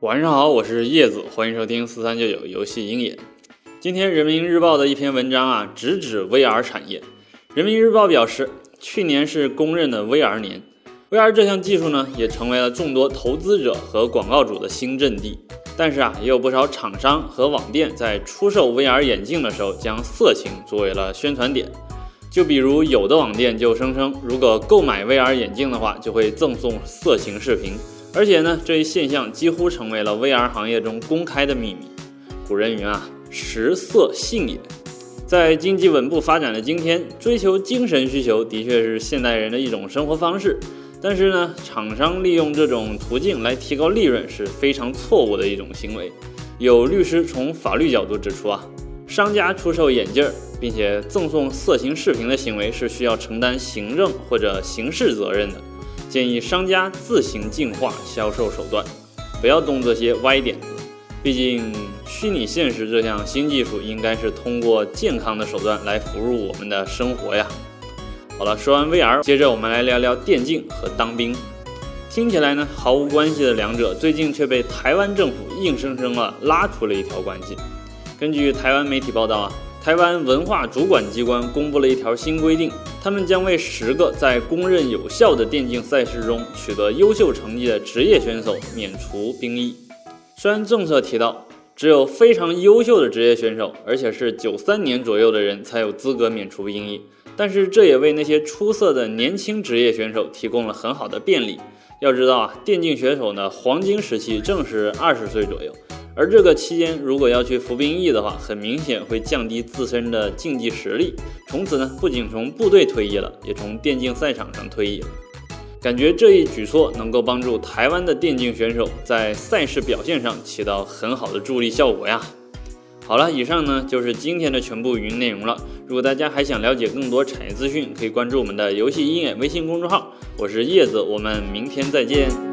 晚上好，我是叶子，欢迎收听四三九九游戏鹰眼。今天人民日报的一篇文章啊，直指 VR 产业。人民日报表示，去年是公认的 VR 年，VR 这项技术呢，也成为了众多投资者和广告主的新阵地。但是啊，也有不少厂商和网店在出售 VR 眼镜的时候，将色情作为了宣传点。就比如有的网店就声称，如果购买 VR 眼镜的话，就会赠送色情视频。而且呢，这一现象几乎成为了 VR 行业中公开的秘密。古人云啊，食色性也。在经济稳步发展的今天，追求精神需求的确是现代人的一种生活方式。但是呢，厂商利用这种途径来提高利润是非常错误的一种行为。有律师从法律角度指出啊，商家出售眼镜儿。并且赠送色情视频的行为是需要承担行政或者刑事责任的，建议商家自行净化销售手段，不要动这些歪点子。毕竟，虚拟现实这项新技术应该是通过健康的手段来服务我们的生活呀。好了，说完 VR，接着我们来聊聊电竞和当兵。听起来呢毫无关系的两者，最近却被台湾政府硬生生的拉出了一条关系。根据台湾媒体报道啊。台湾文化主管机关公布了一条新规定，他们将为十个在公认有效的电竞赛事中取得优秀成绩的职业选手免除兵役。虽然政策提到只有非常优秀的职业选手，而且是九三年左右的人才有资格免除兵役，但是这也为那些出色的年轻职业选手提供了很好的便利。要知道啊，电竞选手呢黄金时期正是二十岁左右。而这个期间，如果要去服兵役的话，很明显会降低自身的竞技实力。从此呢，不仅从部队退役了，也从电竞赛场上退役了。感觉这一举措能够帮助台湾的电竞选手在赛事表现上起到很好的助力效果呀。好了，以上呢就是今天的全部语音内容了。如果大家还想了解更多产业资讯，可以关注我们的游戏鹰眼微信公众号。我是叶子，我们明天再见。